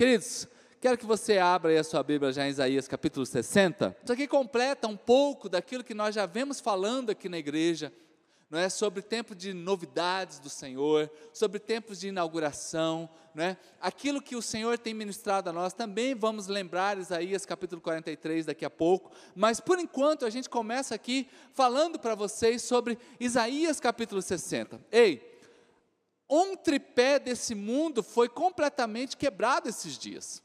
Queridos, quero que você abra aí a sua Bíblia já em Isaías capítulo 60. Isso aqui completa um pouco daquilo que nós já vemos falando aqui na igreja não é? sobre tempo de novidades do Senhor, sobre tempos de inauguração, não é? aquilo que o Senhor tem ministrado a nós, também vamos lembrar Isaías capítulo 43 daqui a pouco, mas por enquanto a gente começa aqui falando para vocês sobre Isaías capítulo 60. Ei, um tripé desse mundo foi completamente quebrado esses dias.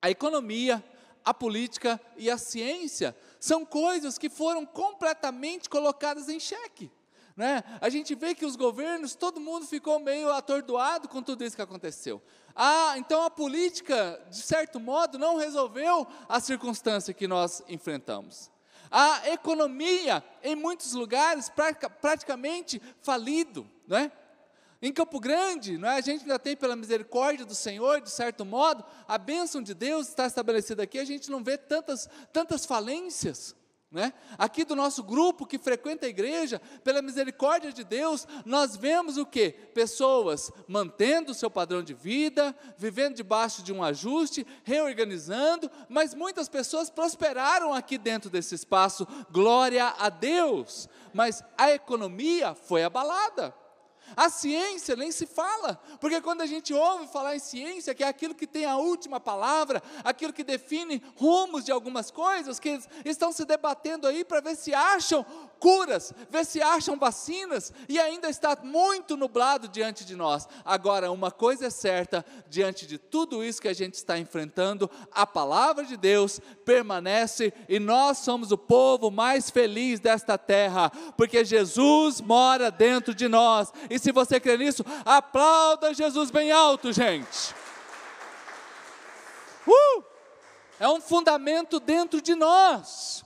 A economia, a política e a ciência são coisas que foram completamente colocadas em xeque. Né? A gente vê que os governos, todo mundo ficou meio atordoado com tudo isso que aconteceu. Ah, então a política, de certo modo, não resolveu a circunstância que nós enfrentamos. A economia, em muitos lugares, praticamente falido, não é? Em Campo Grande, não é? a gente ainda tem, pela misericórdia do Senhor, de certo modo, a bênção de Deus está estabelecida aqui, a gente não vê tantas, tantas falências. Né? Aqui do nosso grupo que frequenta a igreja, pela misericórdia de Deus, nós vemos o que? Pessoas mantendo o seu padrão de vida, vivendo debaixo de um ajuste, reorganizando, mas muitas pessoas prosperaram aqui dentro desse espaço, glória a Deus. Mas a economia foi abalada. A ciência nem se fala, porque quando a gente ouve falar em ciência, que é aquilo que tem a última palavra, aquilo que define rumos de algumas coisas, que estão se debatendo aí para ver se acham curas, ver se acham vacinas, e ainda está muito nublado diante de nós. Agora, uma coisa é certa, diante de tudo isso que a gente está enfrentando, a palavra de Deus permanece e nós somos o povo mais feliz desta terra, porque Jesus mora dentro de nós. E se você crê nisso, aplauda Jesus bem alto, gente. Uh! É um fundamento dentro de nós.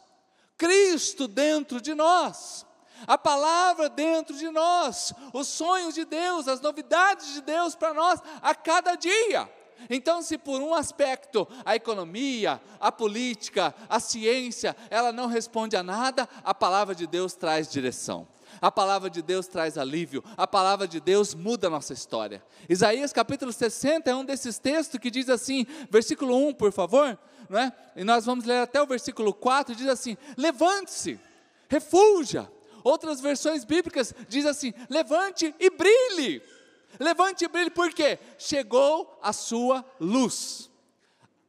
Cristo dentro de nós. A palavra dentro de nós, os sonhos de Deus, as novidades de Deus para nós a cada dia. Então, se por um aspecto a economia, a política, a ciência, ela não responde a nada, a palavra de Deus traz direção. A palavra de Deus traz alívio, a palavra de Deus muda a nossa história. Isaías capítulo 60 é um desses textos que diz assim, versículo 1, por favor, não é? e nós vamos ler até o versículo 4, diz assim: levante-se, refulja. Outras versões bíblicas diz assim: levante e brilhe. Levante e brilhe, porque chegou a sua luz,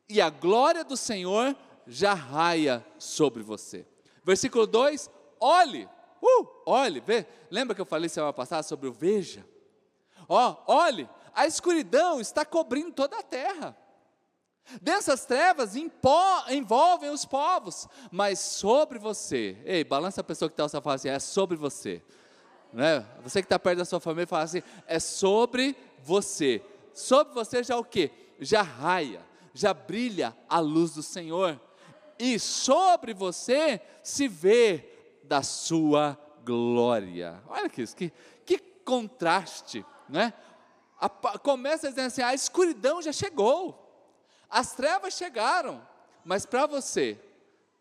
e a glória do Senhor já raia sobre você. Versículo 2: olhe, Uh, olhe, vê. Lembra que eu falei semana passada sobre o veja? Ó, oh, olhe, a escuridão está cobrindo toda a terra. Dessas trevas envolvem os povos, mas sobre você, ei, balança a pessoa que está ao seu fala assim, é sobre você. Né? Você que está perto da sua família fala assim, é sobre você. Sobre você já o que? Já raia, já brilha a luz do Senhor. E sobre você se vê da sua glória. Olha que isso, que, que contraste, né? A, começa dizendo assim: a escuridão já chegou, as trevas chegaram, mas para você,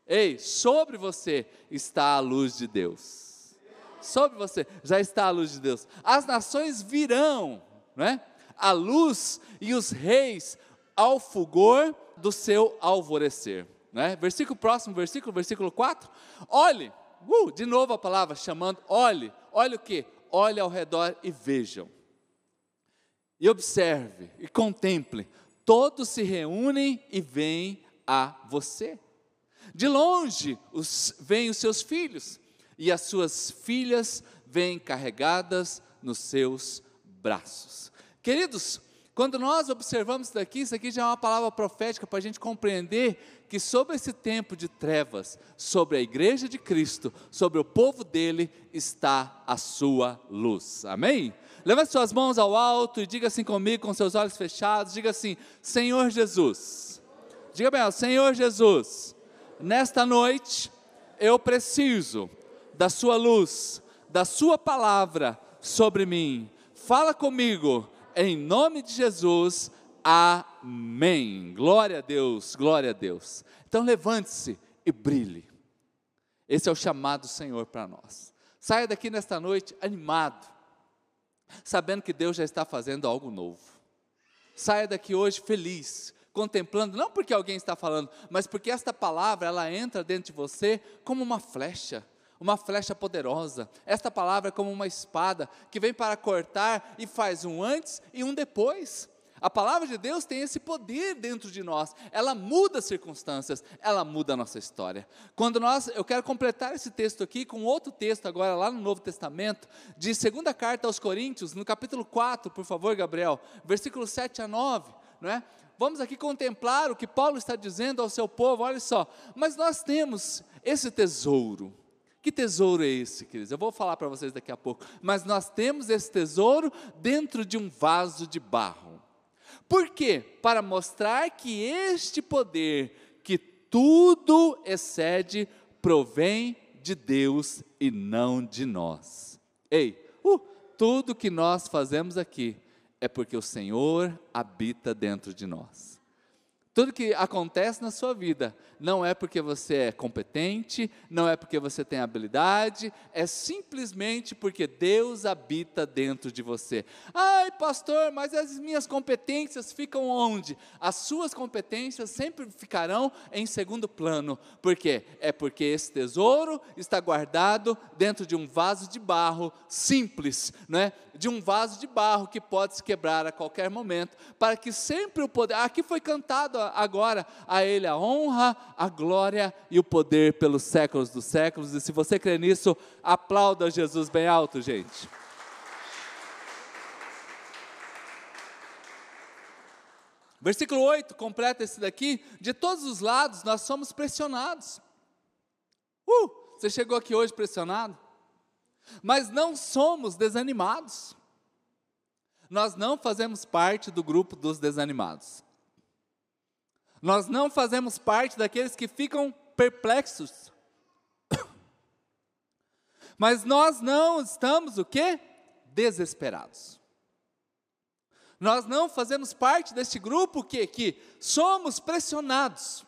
ei, sobre você está a luz de Deus. Sobre você já está a luz de Deus. As nações virão, né? A luz e os reis ao fulgor do seu alvorecer. Né? Versículo próximo, versículo, versículo 4. Olhe, uh, de novo a palavra chamando, olhe, olhe o que? Olhe ao redor e vejam. E observe e contemple. Todos se reúnem e vêm a você. De longe os, vêm os seus filhos, e as suas filhas vêm carregadas nos seus braços. Queridos, quando nós observamos isso daqui, isso aqui já é uma palavra profética para a gente compreender que sobre esse tempo de trevas, sobre a igreja de Cristo, sobre o povo dele, está a sua luz. Amém? Levante suas mãos ao alto e diga assim comigo, com seus olhos fechados: diga assim, Senhor Jesus. Diga bem, Senhor Jesus, nesta noite eu preciso da Sua luz, da Sua palavra sobre mim. Fala comigo, em nome de Jesus. Amém. Glória a Deus, glória a Deus. Então levante-se e brilhe. Esse é o chamado do Senhor para nós. Saia daqui nesta noite animado, sabendo que Deus já está fazendo algo novo. saia daqui hoje feliz, contemplando, não porque alguém está falando, mas porque esta palavra ela entra dentro de você como uma flecha, uma flecha poderosa. Esta palavra é como uma espada que vem para cortar e faz um antes e um depois. A palavra de Deus tem esse poder dentro de nós. Ela muda as circunstâncias, ela muda a nossa história. Quando nós, eu quero completar esse texto aqui com outro texto agora lá no Novo Testamento, de segunda carta aos Coríntios, no capítulo 4, por favor, Gabriel, versículos 7 a 9, não é? Vamos aqui contemplar o que Paulo está dizendo ao seu povo, olha só. Mas nós temos esse tesouro. Que tesouro é esse, queridos? Eu vou falar para vocês daqui a pouco. Mas nós temos esse tesouro dentro de um vaso de barro. Por quê? Para mostrar que este poder, que tudo excede, provém de Deus e não de nós. Ei, uh, tudo que nós fazemos aqui é porque o Senhor habita dentro de nós. Tudo que acontece na sua vida não é porque você é competente, não é porque você tem habilidade, é simplesmente porque Deus habita dentro de você. Ai, pastor, mas as minhas competências ficam onde? As suas competências sempre ficarão em segundo plano. Por quê? É porque esse tesouro está guardado dentro de um vaso de barro simples, não é? De um vaso de barro que pode se quebrar a qualquer momento, para que sempre o poder. Aqui foi cantado agora a Ele a honra, a glória e o poder pelos séculos dos séculos. E se você crê nisso, aplauda Jesus bem alto, gente. Versículo 8, completa esse daqui. De todos os lados nós somos pressionados. Uh, você chegou aqui hoje pressionado? Mas não somos desanimados. Nós não fazemos parte do grupo dos desanimados. Nós não fazemos parte daqueles que ficam perplexos. Mas nós não estamos o quê? Desesperados. Nós não fazemos parte deste grupo que, que somos pressionados.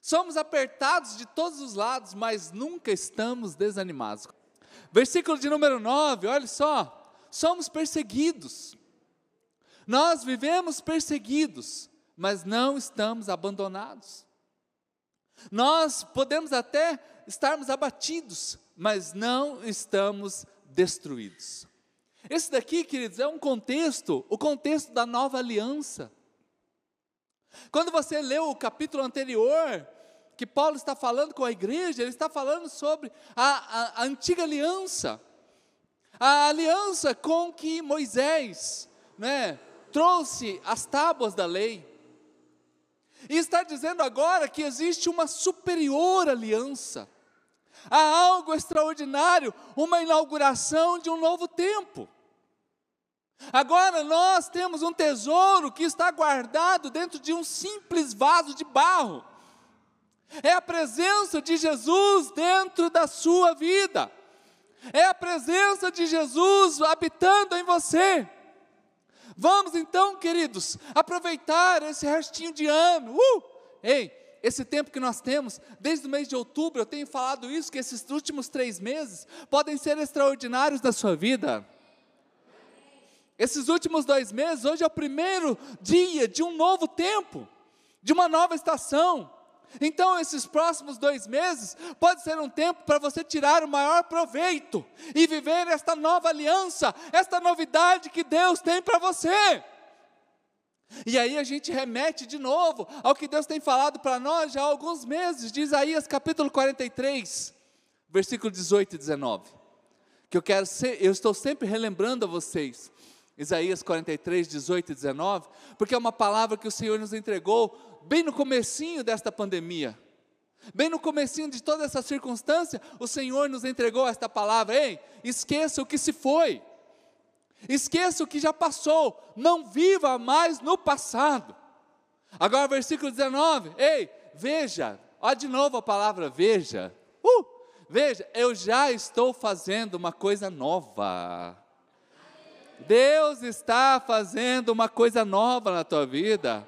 Somos apertados de todos os lados, mas nunca estamos desanimados. Versículo de número 9, olha só. Somos perseguidos. Nós vivemos perseguidos mas não estamos abandonados. Nós podemos até estarmos abatidos, mas não estamos destruídos. Esse daqui, queridos, é um contexto, o contexto da nova aliança. Quando você leu o capítulo anterior, que Paulo está falando com a igreja, ele está falando sobre a, a, a antiga aliança, a aliança com que Moisés né, trouxe as tábuas da lei. E está dizendo agora que existe uma superior aliança. Há algo extraordinário, uma inauguração de um novo tempo. Agora nós temos um tesouro que está guardado dentro de um simples vaso de barro. É a presença de Jesus dentro da sua vida. É a presença de Jesus habitando em você. Vamos então, queridos, aproveitar esse restinho de ano. Uh! Ei, esse tempo que nós temos, desde o mês de outubro, eu tenho falado isso, que esses últimos três meses podem ser extraordinários na sua vida. Esses últimos dois meses, hoje é o primeiro dia de um novo tempo, de uma nova estação. Então, esses próximos dois meses pode ser um tempo para você tirar o maior proveito e viver esta nova aliança, esta novidade que Deus tem para você. E aí a gente remete de novo ao que Deus tem falado para nós já há alguns meses, de Isaías capítulo 43, versículo 18 e 19. Que eu quero ser, eu estou sempre relembrando a vocês. Isaías 43, 18 e 19, porque é uma palavra que o Senhor nos entregou bem no comecinho desta pandemia, bem no comecinho de toda essa circunstância, o Senhor nos entregou esta palavra, ei, esqueça o que se foi, esqueça o que já passou, não viva mais no passado. Agora, versículo 19, ei, veja, olha de novo a palavra veja, uh, veja, eu já estou fazendo uma coisa nova. Deus está fazendo uma coisa nova na tua vida.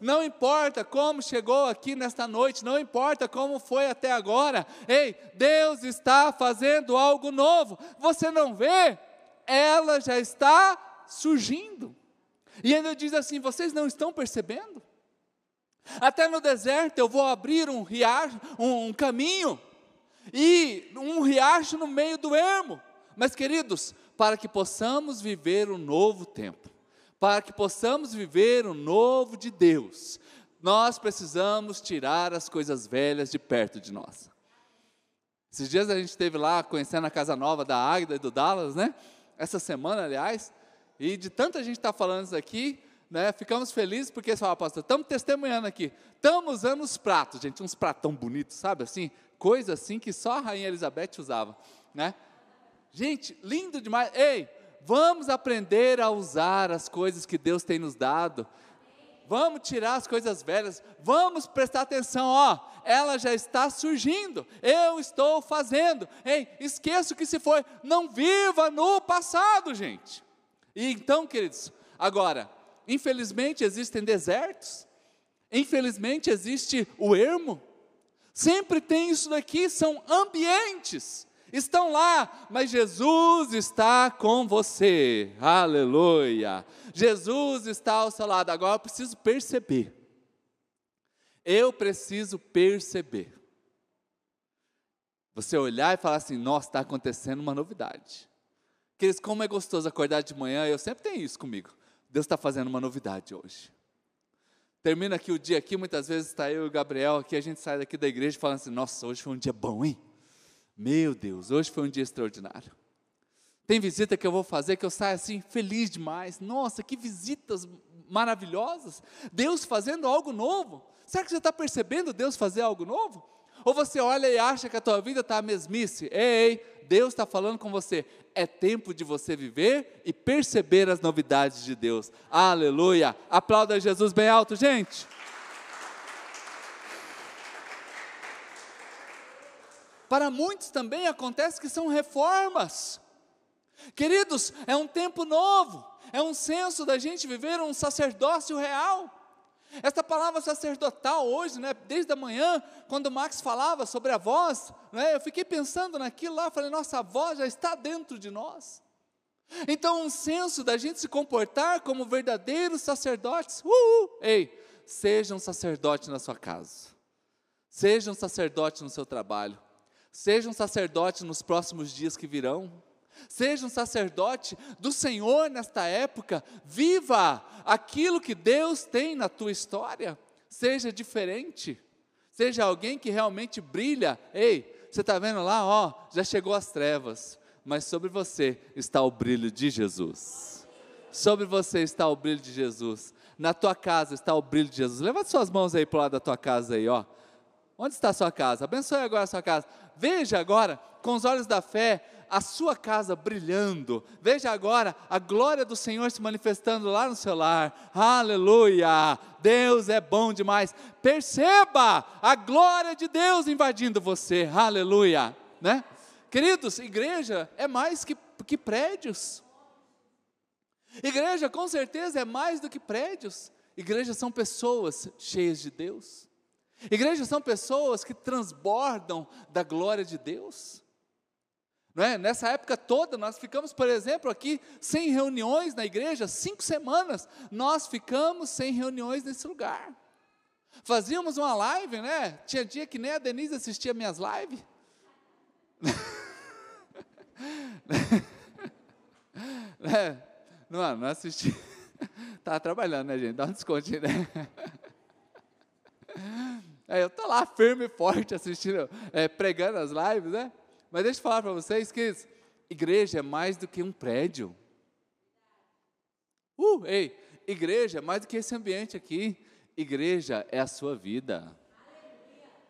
Não importa como chegou aqui nesta noite, não importa como foi até agora. Ei, Deus está fazendo algo novo. Você não vê? Ela já está surgindo. E ainda diz assim: vocês não estão percebendo? Até no deserto eu vou abrir um riacho, um, um caminho, e um riacho no meio do ermo. Mas, queridos, para que possamos viver um novo tempo, para que possamos viver um novo de Deus, nós precisamos tirar as coisas velhas de perto de nós. Esses dias a gente esteve lá conhecendo a casa nova da Águida e do Dallas, né? Essa semana, aliás, e de tanta gente estar tá falando isso aqui, né, ficamos felizes porque fala, pastor, estamos testemunhando aqui, estamos usando os pratos, gente, uns pratão bonitos, sabe assim? Coisa assim que só a Rainha Elizabeth usava, né? Gente, lindo demais. Ei, vamos aprender a usar as coisas que Deus tem nos dado. Vamos tirar as coisas velhas, vamos prestar atenção, ó, ela já está surgindo, eu estou fazendo. Ei, esqueça o que se foi, não viva no passado, gente. E então, queridos, agora, infelizmente existem desertos, infelizmente existe o ermo, sempre tem isso daqui, são ambientes, estão lá, mas Jesus está com você, aleluia. Jesus está ao seu lado, agora eu preciso perceber, eu preciso perceber. Você olhar e falar assim: nossa, está acontecendo uma novidade. Queridos, como é gostoso acordar de manhã, eu sempre tenho isso comigo. Deus está fazendo uma novidade hoje. Termina aqui o dia aqui, muitas vezes está eu e o Gabriel aqui, a gente sai daqui da igreja falando assim, nossa, hoje foi um dia bom, hein? Meu Deus, hoje foi um dia extraordinário. Tem visita que eu vou fazer que eu saio assim feliz demais. Nossa, que visitas maravilhosas. Deus fazendo algo novo. Será que você está percebendo Deus fazer algo novo? Ou você olha e acha que a tua vida está a mesmice? Ei, Deus está falando com você. É tempo de você viver e perceber as novidades de Deus. Aleluia. Aplauda Jesus bem alto, gente. Para muitos também acontece que são reformas. Queridos, é um tempo novo, é um senso da gente viver um sacerdócio real. Esta palavra sacerdotal hoje, né, desde a manhã, quando o Max falava sobre a voz, né, eu fiquei pensando naquilo lá, falei, nossa, a voz já está dentro de nós. Então, um senso da gente se comportar como verdadeiros sacerdotes. Uh, ei, seja um sacerdote na sua casa, seja um sacerdote no seu trabalho, seja um sacerdote nos próximos dias que virão. Seja um sacerdote do Senhor nesta época, viva aquilo que Deus tem na tua história, seja diferente, seja alguém que realmente brilha. Ei, você está vendo lá, ó, já chegou as trevas, mas sobre você está o brilho de Jesus. Sobre você está o brilho de Jesus. Na tua casa está o brilho de Jesus. Levanta suas mãos aí para o lado da tua casa aí, ó. Onde está a sua casa? Abençoe agora a sua casa. Veja agora, com os olhos da fé, a sua casa brilhando. Veja agora a glória do Senhor se manifestando lá no seu lar. Aleluia! Deus é bom demais. Perceba a glória de Deus invadindo você. Aleluia! Né? Queridos, igreja é mais que, que prédios. Igreja, com certeza, é mais do que prédios. Igreja são pessoas cheias de Deus. Igrejas são pessoas que transbordam da glória de Deus. É? Nessa época toda, nós ficamos, por exemplo, aqui sem reuniões na igreja, cinco semanas, nós ficamos sem reuniões nesse lugar. Fazíamos uma live, né? Tinha dia que nem a Denise assistia minhas lives. né? Não, não assisti. Estava trabalhando, né, gente? Dá um desconto, né? É, eu estou lá firme e forte assistindo, é, pregando as lives, né? Mas deixa eu falar para vocês que igreja é mais do que um prédio. Uh, ei, igreja é mais do que esse ambiente aqui. Igreja é a sua vida.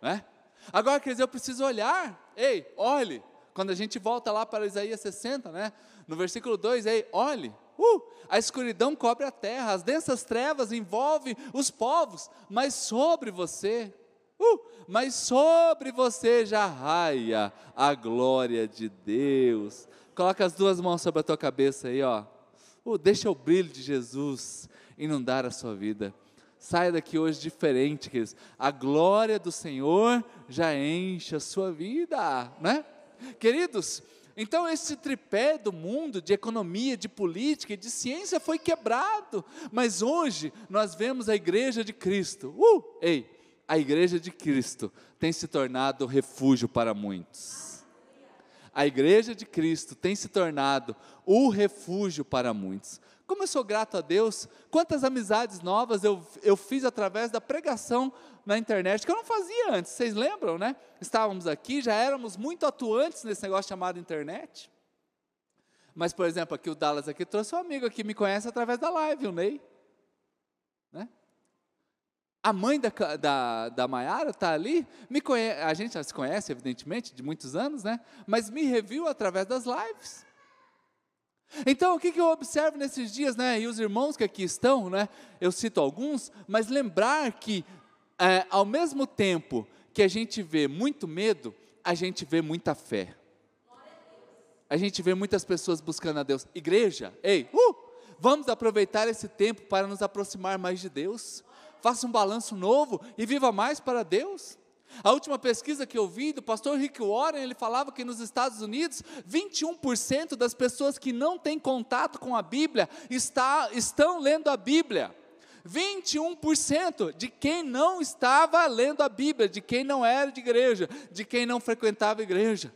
Né? Agora, quer dizer, eu preciso olhar. Ei, olhe. Quando a gente volta lá para Isaías 60, né? No versículo 2, ei, olhe. Uh, a escuridão cobre a terra, as densas trevas envolvem os povos, mas sobre você Uh, mas sobre você já raia a glória de Deus. Coloca as duas mãos sobre a tua cabeça aí, ó. Uh, deixa o brilho de Jesus inundar a sua vida. Saia daqui hoje diferente, queridos. A glória do Senhor já enche a sua vida, né? Queridos, Então, esse tripé do mundo, de economia, de política e de ciência, foi quebrado. Mas hoje, nós vemos a igreja de Cristo. Uh! Ei, a igreja de Cristo tem se tornado refúgio para muitos. A igreja de Cristo tem se tornado o refúgio para muitos. Como eu sou grato a Deus, quantas amizades novas eu, eu fiz através da pregação na internet, que eu não fazia antes, vocês lembram, né? Estávamos aqui, já éramos muito atuantes nesse negócio chamado internet. Mas, por exemplo, aqui o Dallas aqui trouxe um amigo que me conhece através da live, o Ney. Né? A mãe da, da, da Maiara está ali, me conhece, a gente já se conhece, evidentemente, de muitos anos, né? Mas me reviu através das lives. Então, o que, que eu observo nesses dias, né? E os irmãos que aqui estão, né? Eu cito alguns, mas lembrar que, é, ao mesmo tempo que a gente vê muito medo, a gente vê muita fé. A gente vê muitas pessoas buscando a Deus. Igreja, ei, uh, vamos aproveitar esse tempo para nos aproximar mais de Deus. Faça um balanço novo e viva mais para Deus. A última pesquisa que eu vi do pastor Rick Warren, ele falava que nos Estados Unidos, 21% das pessoas que não têm contato com a Bíblia está, estão lendo a Bíblia. 21% de quem não estava lendo a Bíblia, de quem não era de igreja, de quem não frequentava igreja.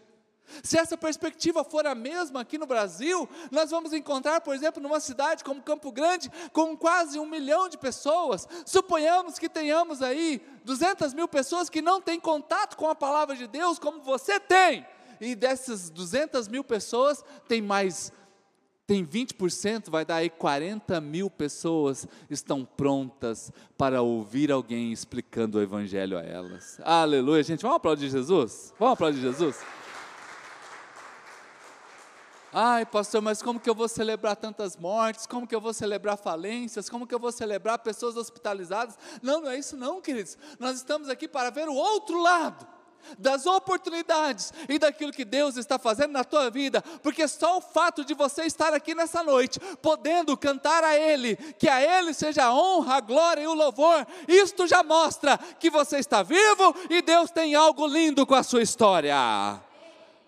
Se essa perspectiva for a mesma aqui no Brasil, nós vamos encontrar, por exemplo, numa cidade como Campo Grande, com quase um milhão de pessoas, suponhamos que tenhamos aí 200 mil pessoas que não têm contato com a palavra de Deus, como você tem, e dessas 200 mil pessoas, tem mais, tem 20%, vai dar aí 40 mil pessoas estão prontas para ouvir alguém explicando o Evangelho a elas. Aleluia, gente, vamos aplaudir Jesus? Vamos aplaudir Jesus? Ai, pastor, mas como que eu vou celebrar tantas mortes? Como que eu vou celebrar falências? Como que eu vou celebrar pessoas hospitalizadas? Não, não é isso não, queridos. Nós estamos aqui para ver o outro lado das oportunidades e daquilo que Deus está fazendo na tua vida, porque só o fato de você estar aqui nessa noite, podendo cantar a Ele, que a Ele seja a honra, a glória e o louvor, isto já mostra que você está vivo e Deus tem algo lindo com a sua história.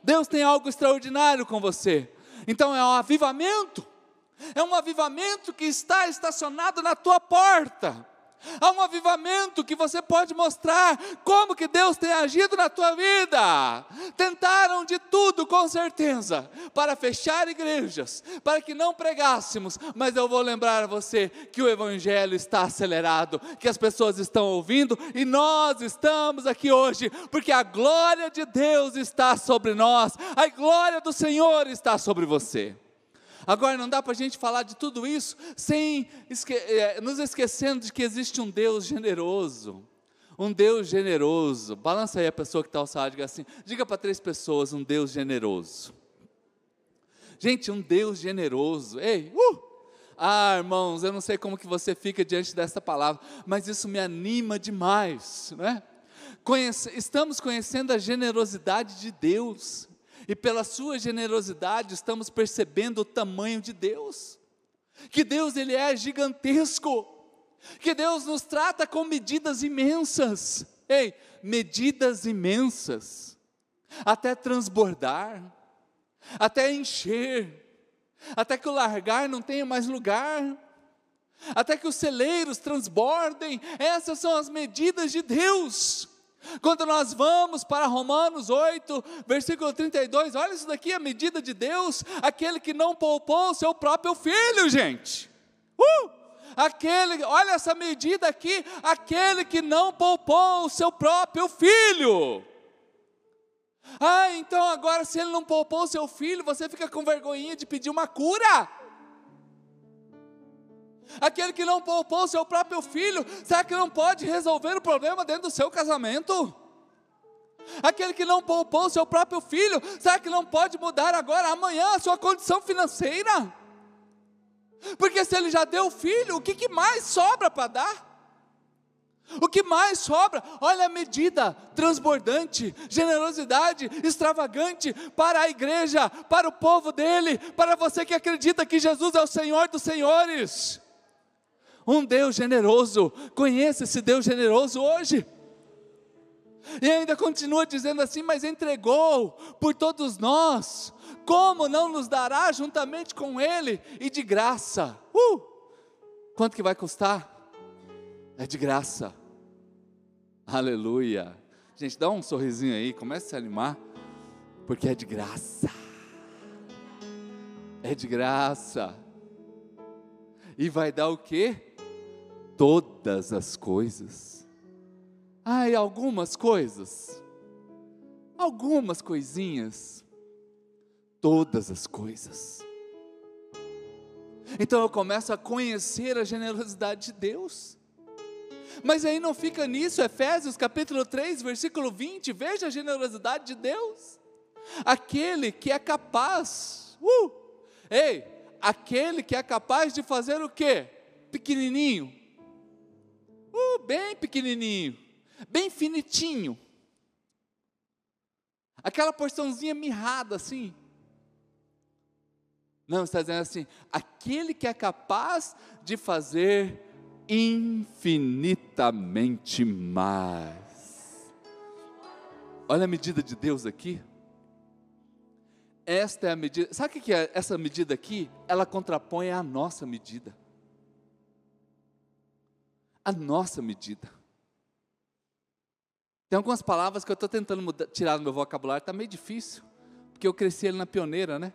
Deus tem algo extraordinário com você. Então é um avivamento. É um avivamento que está estacionado na tua porta. Há um avivamento que você pode mostrar como que Deus tem agido na tua vida. Tentaram de tudo, com certeza, para fechar igrejas, para que não pregássemos, mas eu vou lembrar a você que o evangelho está acelerado, que as pessoas estão ouvindo e nós estamos aqui hoje, porque a glória de Deus está sobre nós, a glória do Senhor está sobre você. Agora, não dá para a gente falar de tudo isso sem esque é, nos esquecendo de que existe um Deus generoso. Um Deus generoso. Balança aí a pessoa que está ao seu lado, diga assim: diga para três pessoas, um Deus generoso. Gente, um Deus generoso. Ei, uh! Ah, irmãos, eu não sei como que você fica diante dessa palavra, mas isso me anima demais, não é? Conhece, estamos conhecendo a generosidade de Deus e pela sua generosidade estamos percebendo o tamanho de Deus. Que Deus ele é gigantesco. Que Deus nos trata com medidas imensas. Ei, medidas imensas. Até transbordar, até encher, até que o largar não tenha mais lugar, até que os celeiros transbordem. Essas são as medidas de Deus. Quando nós vamos para Romanos 8, versículo 32, olha isso daqui, a medida de Deus, aquele que não poupou o seu próprio filho, gente. Uh! Aquele, olha essa medida aqui, aquele que não poupou o seu próprio filho. Ah, então agora se ele não poupou o seu filho, você fica com vergonhinha de pedir uma cura? Aquele que não poupou seu próprio filho, será que não pode resolver o problema dentro do seu casamento? Aquele que não poupou seu próprio filho, será que não pode mudar agora, amanhã, a sua condição financeira? Porque se ele já deu filho, o que, que mais sobra para dar? O que mais sobra? Olha a medida transbordante, generosidade extravagante para a igreja, para o povo dele, para você que acredita que Jesus é o Senhor dos Senhores um Deus generoso. Conheça esse Deus generoso hoje. E ainda continua dizendo assim: Mas entregou por todos nós, como não nos dará juntamente com Ele e de graça? Uh! Quanto que vai custar? É de graça. Aleluia. Gente, dá um sorrisinho aí, comece a se animar, porque é de graça. É de graça. E vai dar o quê? Todas as coisas. Ai, algumas coisas. Algumas coisinhas. Todas as coisas. Então eu começo a conhecer a generosidade de Deus. Mas aí não fica nisso, Efésios capítulo 3, versículo 20, veja a generosidade de Deus. Aquele que é capaz, uh, ei, aquele que é capaz de fazer o quê? Pequenininho, uh, bem pequenininho, bem finitinho, aquela porçãozinha mirrada assim. Não, está dizendo assim, aquele que é capaz de fazer infinitamente mais. Olha a medida de Deus aqui. Esta é a medida. Sabe o que é essa medida aqui? Ela contrapõe a nossa medida. A nossa medida. Tem algumas palavras que eu estou tentando mudar, tirar do meu vocabulário, está meio difícil, porque eu cresci ali na pioneira, né?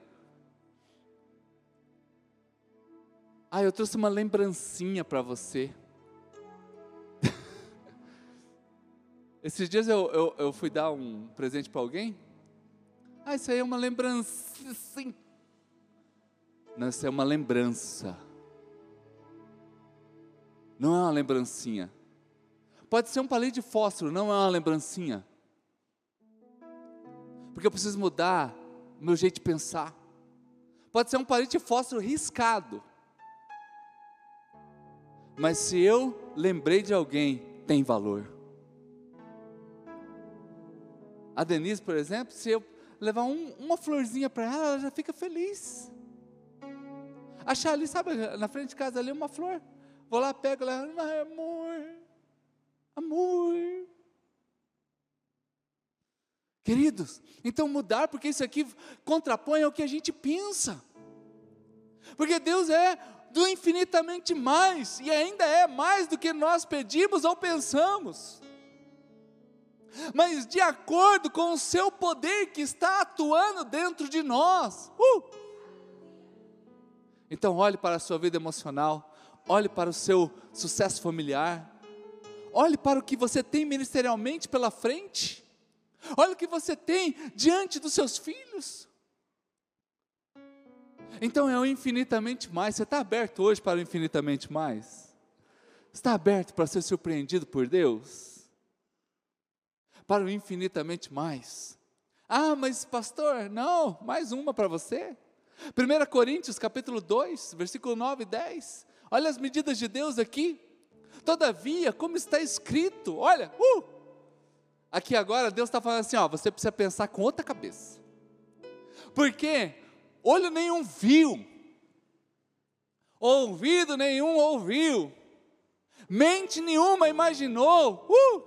Ah, eu trouxe uma lembrancinha para você. Esses dias eu, eu, eu, fui dar um presente para alguém. Ah, isso aí é uma lembrança, sim. Não, isso é uma lembrança. Não é uma lembrancinha. Pode ser um palito de fósforo, não é uma lembrancinha. Porque eu preciso mudar meu jeito de pensar. Pode ser um palito de fósforo riscado. Mas se eu lembrei de alguém, tem valor. A Denise, por exemplo, se eu levar um, uma florzinha para ela, ela já fica feliz. Achar ali, sabe, na frente de casa ali uma flor. Vou lá, pego ela, ai, amor, amor. Queridos, então mudar, porque isso aqui contrapõe ao que a gente pensa. Porque Deus é do infinitamente mais, e ainda é mais do que nós pedimos ou pensamos. Mas de acordo com o seu poder que está atuando dentro de nós. Uh! Então, olhe para a sua vida emocional, olhe para o seu sucesso familiar, olhe para o que você tem ministerialmente pela frente, olhe o que você tem diante dos seus filhos. Então é o infinitamente mais. Você está aberto hoje para o infinitamente mais? Está aberto para ser surpreendido por Deus? Para o infinitamente mais. Ah, mas pastor, não, mais uma para você. 1 Coríntios capítulo 2, versículo 9 e 10. Olha as medidas de Deus aqui. Todavia, como está escrito, olha, uh, aqui agora Deus está falando assim: ó, você precisa pensar com outra cabeça. Porque olho nenhum viu, ouvido nenhum ouviu, mente nenhuma imaginou. Uh!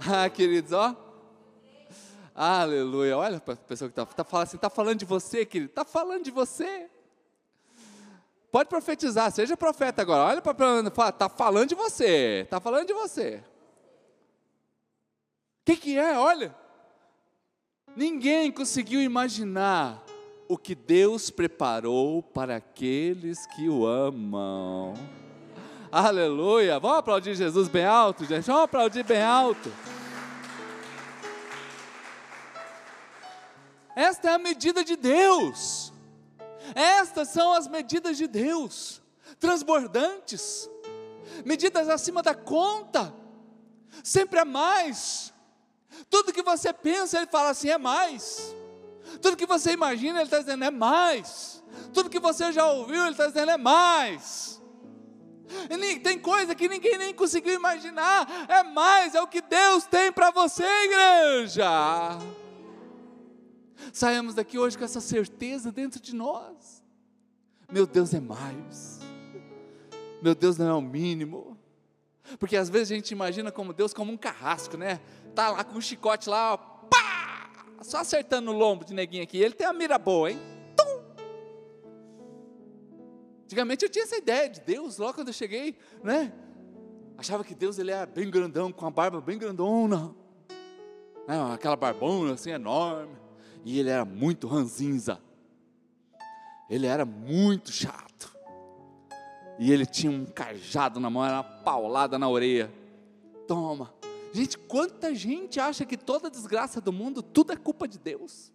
Ah, queridos, ó. Aleluia. Olha a pessoa que está tá falando assim, está falando de você, querido. Está falando de você. Pode profetizar, seja profeta agora. Olha para a fala, está falando de você. Está falando de você. O que, que é? Olha. Ninguém conseguiu imaginar o que Deus preparou para aqueles que o amam. Aleluia! Vamos aplaudir Jesus bem alto, gente? Vamos aplaudir bem alto. Esta é a medida de Deus. Estas são as medidas de Deus, transbordantes, medidas acima da conta, sempre é mais. Tudo que você pensa, ele fala assim: é mais. Tudo que você imagina, Ele está dizendo é mais. Tudo que você já ouviu, Ele está dizendo é mais. E tem coisa que ninguém nem conseguiu imaginar, é mais, é o que Deus tem para você, igreja. Saímos daqui hoje com essa certeza dentro de nós. Meu Deus é mais. Meu Deus não é o mínimo. Porque às vezes a gente imagina como Deus como um carrasco, né? Tá lá com um chicote lá, pá! só acertando o lombo de neguinho aqui. Ele tem uma mira boa, hein? Tum! Antigamente eu tinha essa ideia de Deus, logo quando eu cheguei, né? Achava que Deus ele era bem grandão, com a barba bem grandona. Né? Aquela barbona assim enorme. E ele era muito ranzinza. Ele era muito chato. E ele tinha um cajado na mão, era uma paulada na orelha. Toma. Gente, quanta gente acha que toda desgraça do mundo, tudo é culpa de Deus.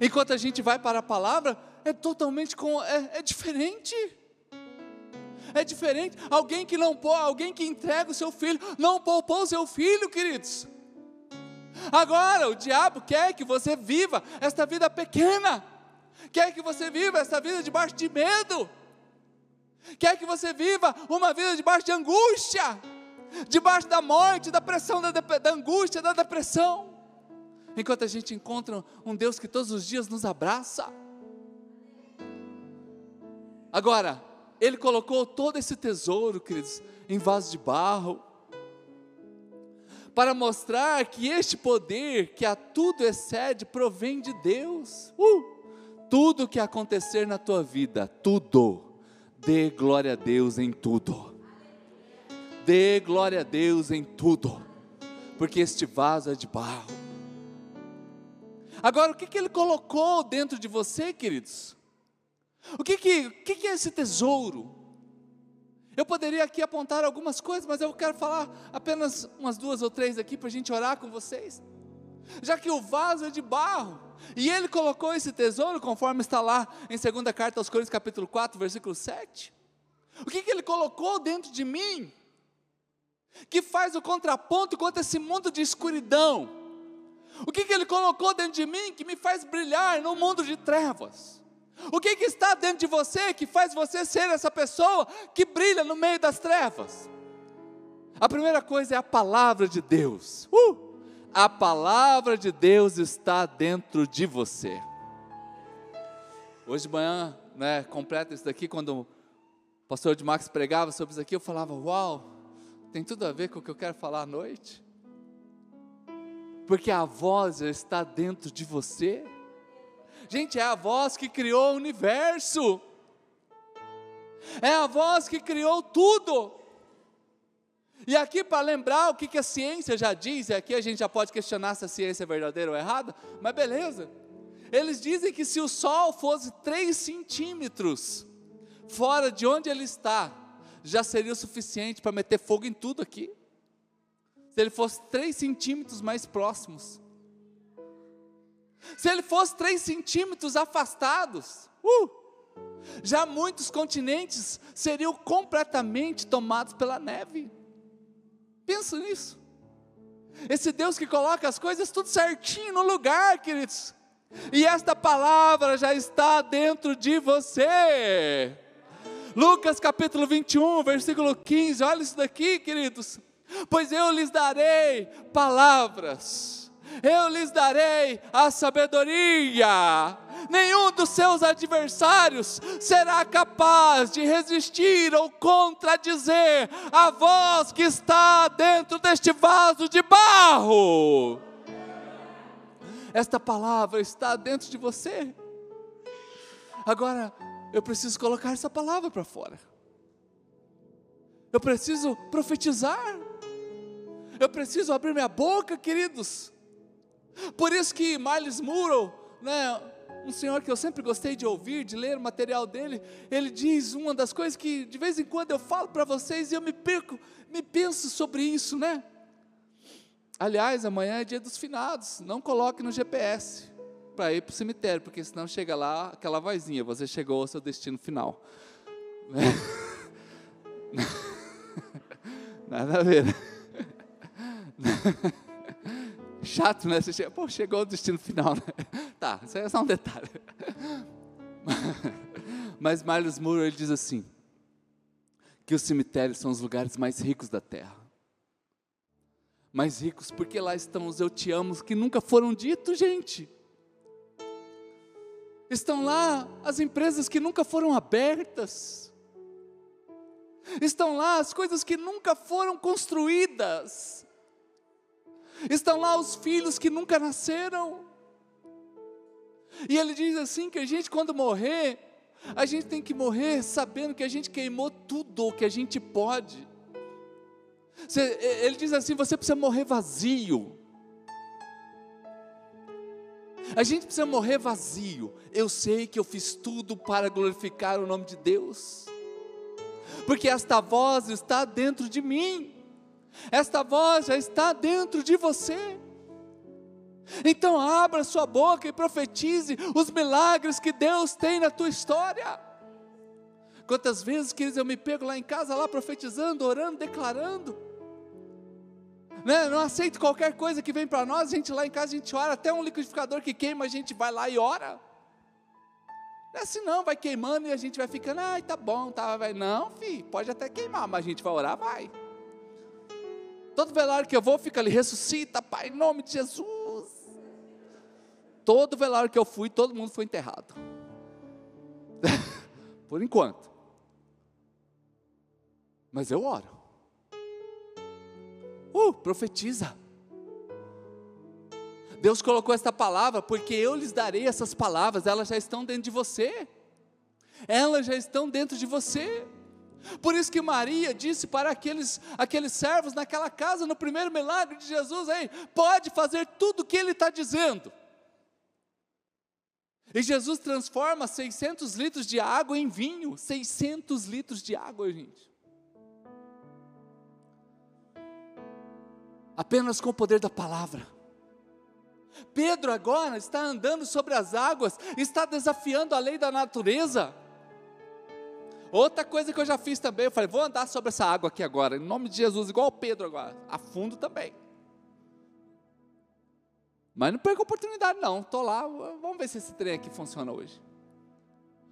Enquanto a gente vai para a palavra, é totalmente com, é, é diferente. É diferente. Alguém que não alguém que entrega o seu filho, não poupou o seu filho, queridos. Agora o diabo quer que você viva esta vida pequena. Quer que você viva essa vida debaixo de medo, quer que você viva uma vida debaixo de angústia, debaixo da morte, da pressão, da, da angústia, da depressão, enquanto a gente encontra um Deus que todos os dias nos abraça. Agora, Ele colocou todo esse tesouro, queridos, em vaso de barro, para mostrar que este poder que a tudo excede provém de Deus. Uh! tudo que acontecer na tua vida, tudo, dê glória a Deus em tudo. Dê glória a Deus em tudo, porque este vaso é de barro. Agora, o que, que ele colocou dentro de você, queridos? O que, que, o que, que é esse tesouro? Eu poderia aqui apontar algumas coisas, mas eu quero falar apenas umas duas ou três aqui para a gente orar com vocês. Já que o vaso é de barro, e ele colocou esse tesouro, conforme está lá em 2 Carta aos Coríntios, capítulo 4, versículo 7. O que, que ele colocou dentro de mim? Que faz o contraponto contra esse mundo de escuridão. O que, que ele colocou dentro de mim que me faz brilhar no mundo de trevas? O que, que está dentro de você que faz você ser essa pessoa que brilha no meio das trevas? A primeira coisa é a palavra de Deus. Uh! a palavra de Deus está dentro de você. Hoje de manhã, né, completa isso daqui, quando o pastor de Max pregava sobre isso aqui, eu falava, uau, tem tudo a ver com o que eu quero falar à noite. Porque a voz está dentro de você. Gente, é a voz que criou o universo. É a voz que criou tudo. E aqui para lembrar o que, que a ciência já diz, e aqui a gente já pode questionar se a ciência é verdadeira ou errada, mas beleza. Eles dizem que se o Sol fosse 3 centímetros fora de onde ele está, já seria o suficiente para meter fogo em tudo aqui. Se ele fosse 3 centímetros mais próximos. Se ele fosse 3 centímetros afastados, uh, já muitos continentes seriam completamente tomados pela neve. Pensa nisso. Esse Deus que coloca as coisas tudo certinho no lugar, queridos. E esta palavra já está dentro de você. Lucas capítulo 21, versículo 15. Olha isso daqui, queridos. Pois eu lhes darei palavras eu lhes darei a sabedoria. Nenhum dos seus adversários será capaz de resistir ou contradizer a voz que está dentro deste vaso de barro. Esta palavra está dentro de você. Agora, eu preciso colocar essa palavra para fora. Eu preciso profetizar. Eu preciso abrir minha boca, queridos. Por isso que Miles Murrow, né, um senhor que eu sempre gostei de ouvir, de ler o material dele, ele diz uma das coisas que de vez em quando eu falo para vocês e eu me perco, me penso sobre isso, né? Aliás, amanhã é dia dos finados, não coloque no GPS para ir para o cemitério, porque senão chega lá aquela vozinha, você chegou ao seu destino final. Nada a ver. Chato, né? Você chega, pô, chegou ao destino final, né? Tá, isso é só um detalhe. Mas Miles Moore, ele diz assim, que os cemitérios são os lugares mais ricos da terra. Mais ricos porque lá estão os eu te amo que nunca foram ditos, gente. Estão lá as empresas que nunca foram abertas. Estão lá as coisas que nunca foram construídas estão lá os filhos que nunca nasceram. E ele diz assim: que a gente, quando morrer, a gente tem que morrer sabendo que a gente queimou tudo o que a gente pode. Ele diz assim: você precisa morrer vazio. A gente precisa morrer vazio. Eu sei que eu fiz tudo para glorificar o nome de Deus, porque esta voz está dentro de mim, esta voz já está dentro de você. Então abra sua boca e profetize os milagres que Deus tem na tua história. Quantas vezes, queridos, eu me pego lá em casa, lá profetizando, orando, declarando. Né? Não aceito qualquer coisa que vem para nós, a gente lá em casa, a gente ora, até um liquidificador que queima, a gente vai lá e ora. Não é assim não, vai queimando e a gente vai ficando, ai, tá bom, tá, vai. Não, filho, pode até queimar, mas a gente vai orar, vai. Todo velório que eu vou, fica ali, ressuscita, Pai, em nome de Jesus. Todo velório que eu fui, todo mundo foi enterrado. Por enquanto. Mas eu oro. Uh, profetiza. Deus colocou esta palavra porque eu lhes darei essas palavras, elas já estão dentro de você. Elas já estão dentro de você. Por isso que Maria disse para aqueles, aqueles servos naquela casa, no primeiro milagre de Jesus, aí, pode fazer tudo o que ele está dizendo. E Jesus transforma 600 litros de água em vinho, 600 litros de água, gente. Apenas com o poder da palavra. Pedro agora está andando sobre as águas, está desafiando a lei da natureza. Outra coisa que eu já fiz também, eu falei, vou andar sobre essa água aqui agora, em nome de Jesus, igual o Pedro agora, a fundo também. Mas não perca a oportunidade, não. Estou lá, vamos ver se esse trem aqui funciona hoje.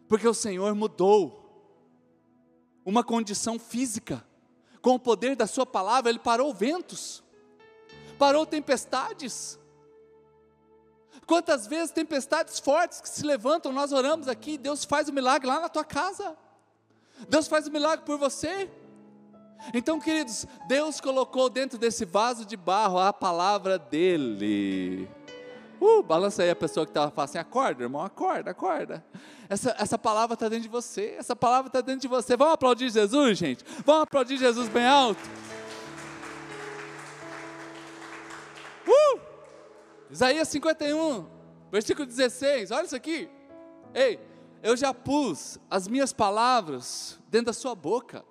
Porque o Senhor mudou uma condição física, com o poder da Sua palavra, Ele parou ventos, parou tempestades. Quantas vezes tempestades fortes que se levantam, nós oramos aqui, Deus faz o um milagre lá na tua casa. Deus faz o um milagre por você. Então, queridos, Deus colocou dentro desse vaso de barro a palavra dele. Uh, balança aí a pessoa que estava falando assim: acorda, irmão, acorda, acorda. Essa, essa palavra está dentro de você, essa palavra está dentro de você. Vamos aplaudir Jesus, gente? Vamos aplaudir Jesus bem alto. Uh! Isaías 51, versículo 16, olha isso aqui. Ei, eu já pus as minhas palavras dentro da sua boca.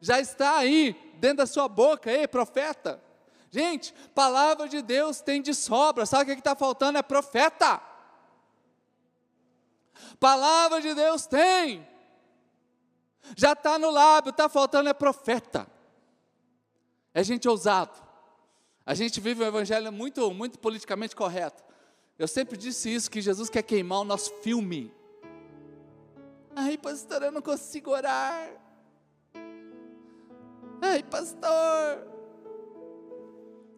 Já está aí dentro da sua boca, ei, profeta. Gente, palavra de Deus tem de sobra. Sabe o que está faltando? É profeta. Palavra de Deus tem. Já está no lábio, está faltando é profeta. É gente ousado. A gente vive um evangelho muito, muito politicamente correto. Eu sempre disse isso, que Jesus quer queimar o nosso filme. Ai, pastor, eu não consigo orar. Ai, pastor.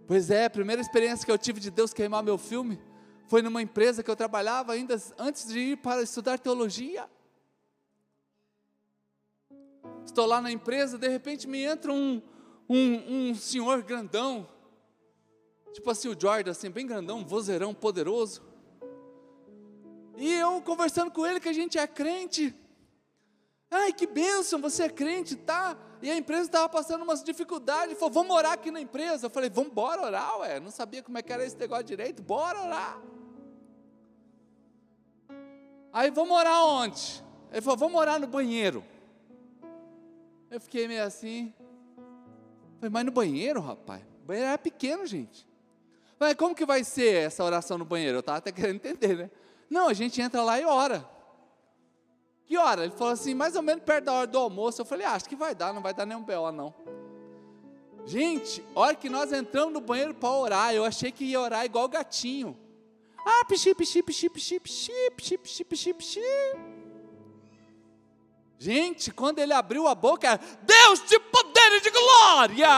Pois é, a primeira experiência que eu tive de Deus queimar meu filme foi numa empresa que eu trabalhava ainda antes de ir para estudar teologia. Estou lá na empresa, de repente me entra um, um, um senhor grandão, tipo assim o Jordan, assim, bem grandão, vozeirão poderoso. E eu conversando com ele que a gente é crente. Ai, que bênção, você é crente, tá? E a empresa estava passando umas dificuldades, falou, vamos orar aqui na empresa. Eu falei, vamos embora orar, ué. Não sabia como é que era esse negócio direito, bora orar. Aí, vamos orar onde? Ele falou, vamos orar no banheiro. Eu fiquei meio assim. Falei, mas no banheiro, rapaz? O banheiro era pequeno, gente. Mas como que vai ser essa oração no banheiro? Eu estava até querendo entender, né? Não, a gente entra lá e ora. Que hora? Ele falou assim, mais ou menos perto da hora do almoço. Eu falei, ah, acho que vai dar, não vai dar nenhum B.O. não. Gente, hora que nós entramos no banheiro para orar, eu achei que ia orar igual gatinho. Ah, pixi, pixi, pixi, pixi, pixi, pixi, pixi, pixi, pixi. Gente, quando ele abriu a boca, Deus de poder e de glória.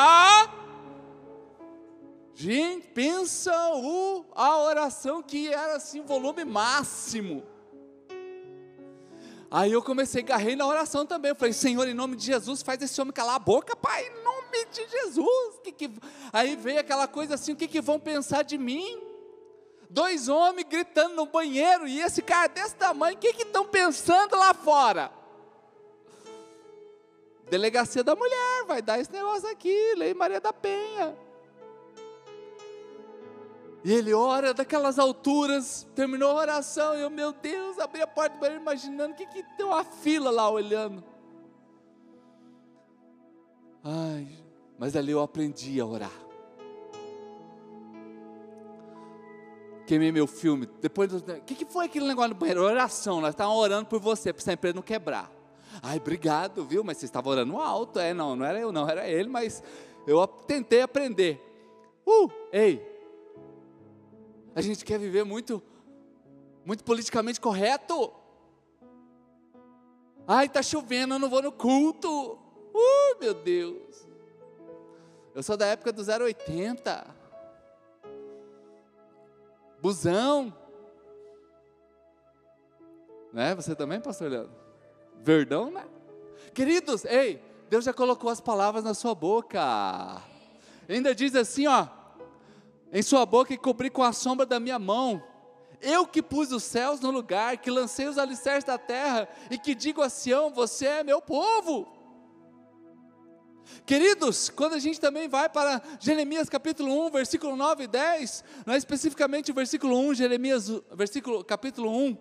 Gente, pensa o, a oração que era assim, volume máximo. Aí eu comecei, agarrei na oração também. Eu falei, Senhor, em nome de Jesus, faz esse homem calar a boca, Pai, em nome de Jesus. Que que... Aí veio aquela coisa assim: o que, que vão pensar de mim? Dois homens gritando no banheiro e esse cara desse tamanho, o que estão pensando lá fora? Delegacia da mulher, vai dar esse negócio aqui, Lei Maria da Penha. E ele ora daquelas alturas, terminou a oração, e eu, meu Deus, abri a porta do banheiro imaginando que, que tem uma fila lá olhando. Ai, mas ali eu aprendi a orar. Queimei meu filme. Depois, o que, que foi aquele negócio no banheiro? Oração, nós estávamos orando por você, para essa empresa não quebrar. Ai, obrigado, viu? Mas você estava orando alto. É, não, não era eu, não, era ele, mas eu tentei aprender. Uh, ei, a gente quer viver muito, muito politicamente correto. Ai, está chovendo, eu não vou no culto. Uh, meu Deus. Eu sou da época do 080. Busão. Né? Você também, pastor Leandro? Verdão, né? Queridos, ei, Deus já colocou as palavras na sua boca. Ainda diz assim, ó, em sua boca e cobri com a sombra da minha mão. Eu que pus os céus no lugar, que lancei os alicerces da terra e que digo a Sião: Você é meu povo. Queridos, quando a gente também vai para Jeremias capítulo 1, versículo 9 e 10, não é especificamente o versículo 1, Jeremias, versículo, capítulo 1,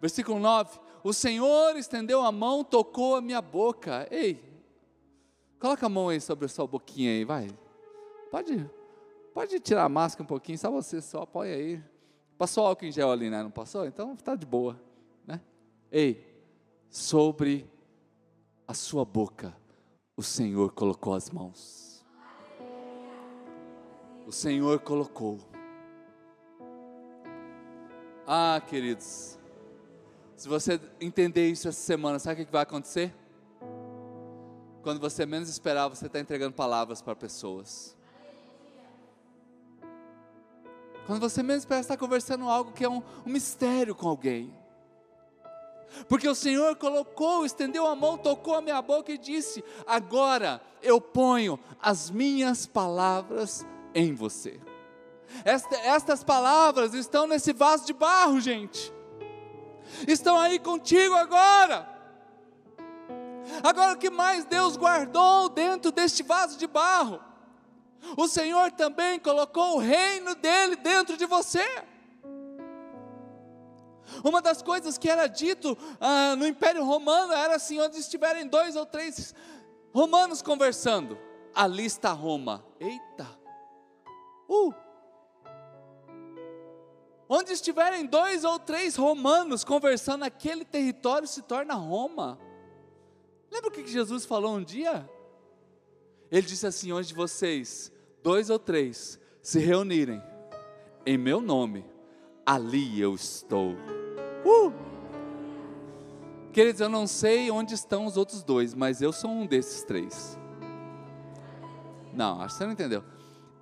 versículo 9: O Senhor estendeu a mão, tocou a minha boca. Ei, coloca a mão aí sobre a sua boquinha aí, vai. Pode ir. Pode tirar a máscara um pouquinho, só você só, põe aí. Passou álcool em gel ali, né? Não passou? Então está de boa, né? Ei, sobre a sua boca o Senhor colocou as mãos. O Senhor colocou. Ah, queridos, se você entender isso essa semana, sabe o que vai acontecer? Quando você menos esperar, você está entregando palavras para pessoas. Quando você mesmo parece estar conversando algo que é um, um mistério com alguém. Porque o Senhor colocou, estendeu a mão, tocou a minha boca e disse: Agora eu ponho as minhas palavras em você. Esta, estas palavras estão nesse vaso de barro, gente. Estão aí contigo agora. Agora o que mais Deus guardou dentro deste vaso de barro? O Senhor também colocou o reino dele dentro de você. Uma das coisas que era dito ah, no Império Romano era assim: onde estiverem dois ou três romanos conversando, ali está Roma. Eita! Uh! Onde estiverem dois ou três romanos conversando, aquele território se torna Roma. Lembra o que Jesus falou um dia? Ele disse assim: onde vocês, dois ou três, se reunirem em meu nome, ali eu estou. Uh! Queridos, eu não sei onde estão os outros dois, mas eu sou um desses três. Não, acho que você não entendeu.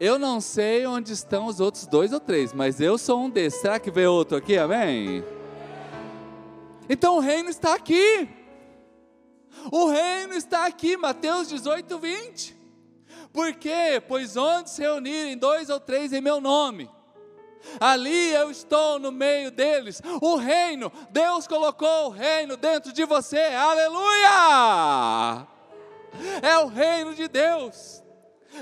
Eu não sei onde estão os outros dois ou três, mas eu sou um desses. Será que veio outro aqui? Amém? Então o reino está aqui. O reino está aqui, Mateus 18, 20. Por quê? Pois onde se reunirem dois ou três em meu nome, ali eu estou no meio deles. O reino, Deus colocou o reino dentro de você, aleluia! É o reino de Deus.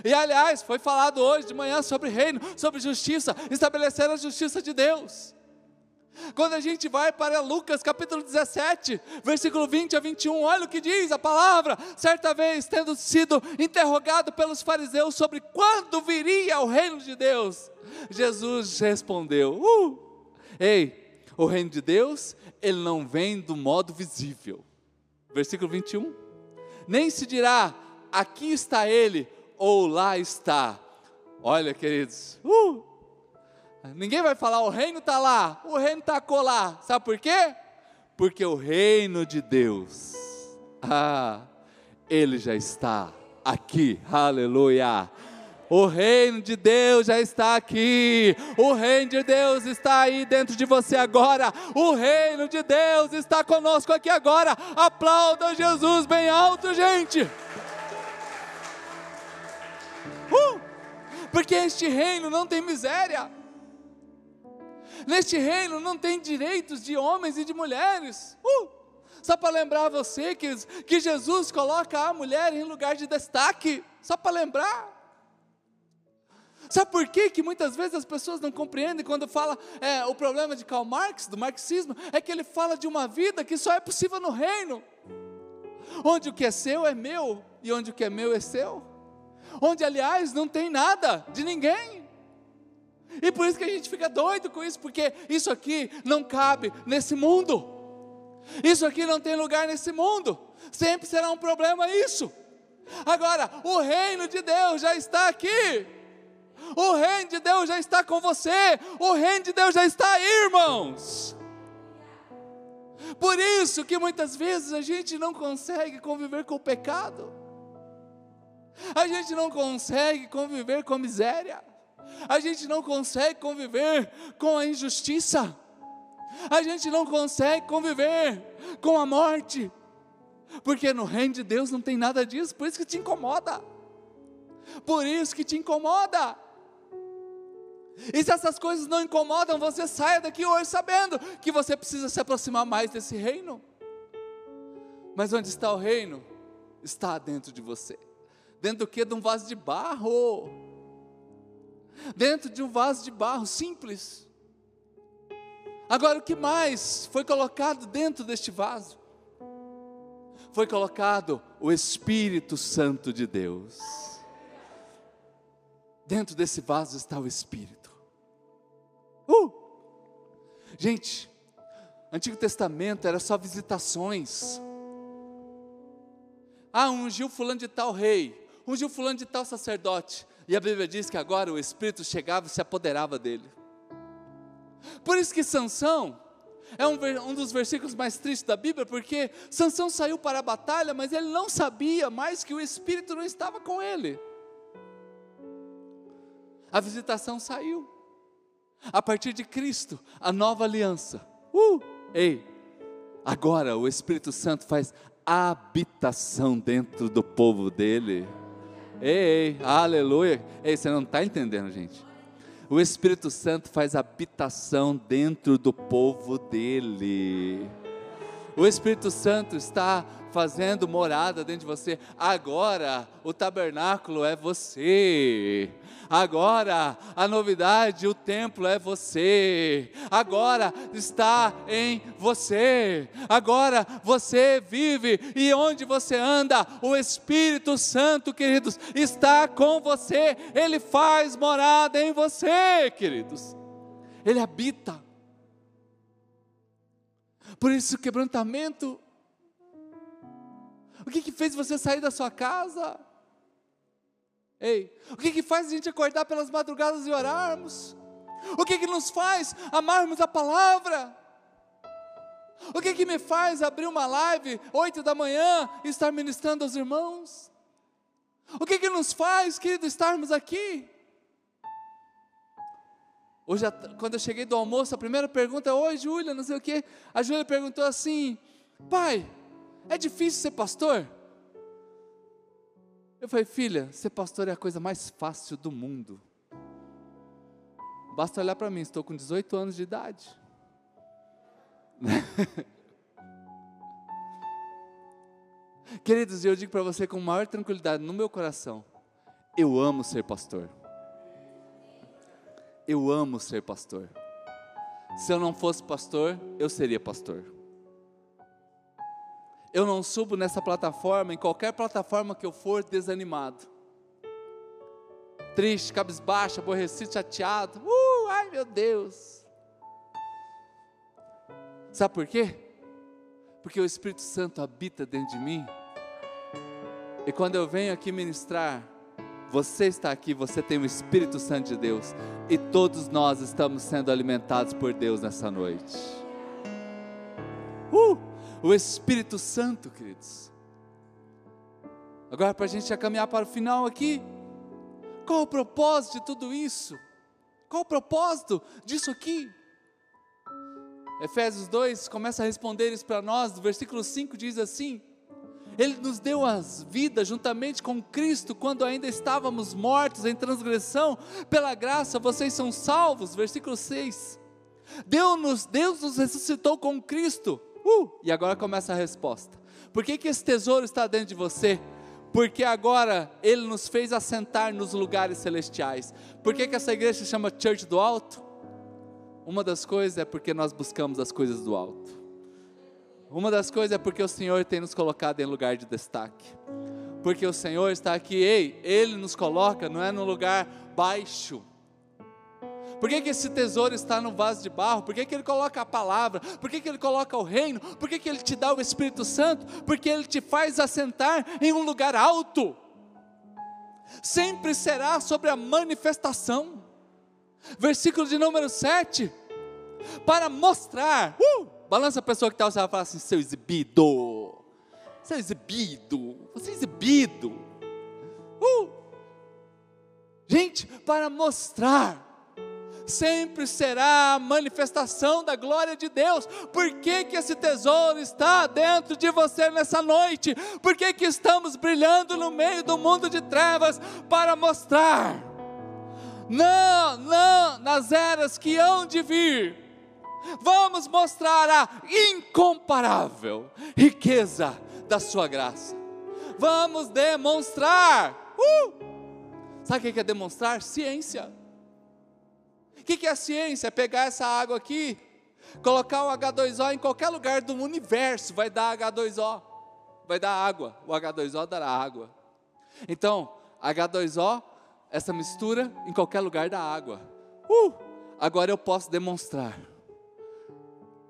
E aliás, foi falado hoje de manhã sobre reino, sobre justiça, estabelecer a justiça de Deus. Quando a gente vai para Lucas capítulo 17, versículo 20 a 21, olha o que diz a palavra. Certa vez, tendo sido interrogado pelos fariseus sobre quando viria o reino de Deus, Jesus respondeu: uh, Ei, o reino de Deus, ele não vem do modo visível. Versículo 21. Nem se dirá, aqui está ele, ou lá está. Olha, queridos, uh, Ninguém vai falar, o reino está lá, o reino está colar. Sabe por quê? Porque o reino de Deus, ah, ele já está aqui, aleluia. O reino de Deus já está aqui. O reino de Deus está aí dentro de você agora. O reino de Deus está conosco aqui agora. Aplauda Jesus bem alto, gente. Uh! Porque este reino não tem miséria. Neste reino não tem direitos de homens e de mulheres. Uh! Só para lembrar você que, Jesus coloca a mulher em lugar de destaque. Só para lembrar. Sabe por quê? que muitas vezes as pessoas não compreendem quando fala é, o problema de Karl Marx, do marxismo, é que ele fala de uma vida que só é possível no reino, onde o que é seu é meu e onde o que é meu é seu, onde aliás não tem nada de ninguém. E por isso que a gente fica doido com isso, porque isso aqui não cabe nesse mundo. Isso aqui não tem lugar nesse mundo. Sempre será um problema isso. Agora, o reino de Deus já está aqui. O reino de Deus já está com você. O reino de Deus já está aí, irmãos. Por isso que muitas vezes a gente não consegue conviver com o pecado. A gente não consegue conviver com a miséria. A gente não consegue conviver com a injustiça. A gente não consegue conviver com a morte. Porque no reino de Deus não tem nada disso, por isso que te incomoda. Por isso que te incomoda. E se essas coisas não incomodam, você saia daqui hoje sabendo que você precisa se aproximar mais desse reino. Mas onde está o reino? Está dentro de você. Dentro do que? De um vaso de barro. Dentro de um vaso de barro simples. Agora, o que mais foi colocado dentro deste vaso? Foi colocado o Espírito Santo de Deus. Dentro desse vaso está o Espírito. Uh! Gente, Antigo Testamento era só visitações. Ah, ungiu fulano de tal rei, ungiu fulano de tal sacerdote. E a Bíblia diz que agora o Espírito chegava e se apoderava dele. Por isso que Sansão é um, um, dos versículos mais tristes da Bíblia, porque Sansão saiu para a batalha, mas ele não sabia mais que o Espírito não estava com ele. A visitação saiu a partir de Cristo, a nova aliança. Uh, ei, agora o Espírito Santo faz habitação dentro do povo dele. Ei, ei, aleluia. Ei, você não está entendendo, gente. O Espírito Santo faz habitação dentro do povo dele. O Espírito Santo está fazendo morada dentro de você. Agora o tabernáculo é você. Agora a novidade, o templo é você. Agora está em você. Agora você vive e onde você anda, o Espírito Santo, queridos, está com você. Ele faz morada em você, queridos. Ele habita. Por isso, quebrantamento. O que, que fez você sair da sua casa? Ei, o que, que faz a gente acordar pelas madrugadas e orarmos? O que, que nos faz amarmos a palavra? O que, que me faz abrir uma live oito da manhã e estar ministrando aos irmãos? O que, que nos faz, querido, estarmos aqui? Hoje, quando eu cheguei do almoço, a primeira pergunta é: Oi, Júlia, não sei o quê. A Júlia perguntou assim: Pai, é difícil ser pastor? Eu falei, filha, ser pastor é a coisa mais fácil do mundo. Basta olhar para mim, estou com 18 anos de idade. Queridos, eu digo para você com maior tranquilidade no meu coração: eu amo ser pastor eu amo ser pastor. Se eu não fosse pastor, eu seria pastor. Eu não subo nessa plataforma, em qualquer plataforma que eu for, desanimado. Triste, cabisbaixo, aborrecido, chateado. Uh, ai meu Deus. Sabe por quê? Porque o Espírito Santo habita dentro de mim. E quando eu venho aqui ministrar, você está aqui, você tem o Espírito Santo de Deus. E todos nós estamos sendo alimentados por Deus nessa noite. Uh, o Espírito Santo, queridos. Agora, para a gente já caminhar para o final aqui. Qual o propósito de tudo isso? Qual o propósito disso aqui? Efésios 2 começa a responder isso para nós, do versículo 5 diz assim: Ele nos deu as vidas juntamente com Cristo quando ainda estávamos mortos em transgressão, pela graça vocês são salvos, versículo 6. Deus nos, Deus nos ressuscitou com Cristo. Uh, e agora começa a resposta. Por que, que esse tesouro está dentro de você? Porque agora Ele nos fez assentar nos lugares celestiais. Por que, que essa igreja se chama Church do Alto? Uma das coisas é porque nós buscamos as coisas do alto. Uma das coisas é porque o Senhor tem nos colocado em lugar de destaque. Porque o Senhor está aqui, ei, Ele nos coloca, não é no lugar baixo. Por que, que esse tesouro está no vaso de barro? Por que, que Ele coloca a palavra? Por que, que Ele coloca o reino? Por que, que Ele te dá o Espírito Santo? Porque Ele te faz assentar em um lugar alto. Sempre será sobre a manifestação versículo de número 7, para mostrar, uh, balança a pessoa que está, você vai falar assim, seu exibido, seu exibido, você é exibido, uh, gente, para mostrar, sempre será a manifestação da glória de Deus. Por que, que esse tesouro está dentro de você nessa noite? Por que, que estamos brilhando no meio do mundo de trevas para mostrar? Não, não, nas eras que hão de vir, vamos mostrar a incomparável riqueza da Sua graça. Vamos demonstrar. Uh! Sabe o que é demonstrar? Ciência. O que é ciência? É pegar essa água aqui, colocar o H2O em qualquer lugar do universo, vai dar H2O, vai dar água. O H2O dará água. Então, H2O essa mistura em qualquer lugar da água. Uh, agora eu posso demonstrar.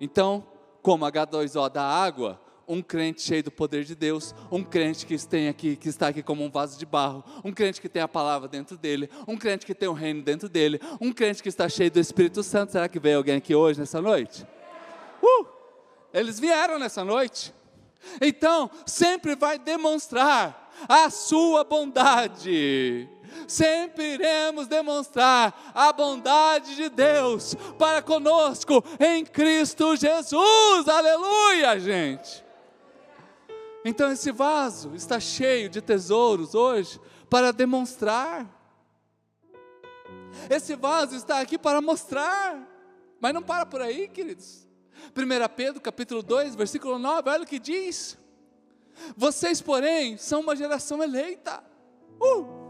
Então, como H2O da água, um crente cheio do poder de Deus, um crente que tem aqui, que está aqui como um vaso de barro, um crente que tem a palavra dentro dele, um crente que tem o reino dentro dele, um crente que está cheio do Espírito Santo. Será que veio alguém aqui hoje nessa noite? Uh, eles vieram nessa noite. Então, sempre vai demonstrar a sua bondade sempre iremos demonstrar a bondade de Deus para conosco em Cristo Jesus. Aleluia, gente. Então esse vaso está cheio de tesouros hoje para demonstrar. Esse vaso está aqui para mostrar. Mas não para por aí, queridos. 1 Pedro capítulo 2, versículo 9, olha o que diz. Vocês, porém, são uma geração eleita. Uh!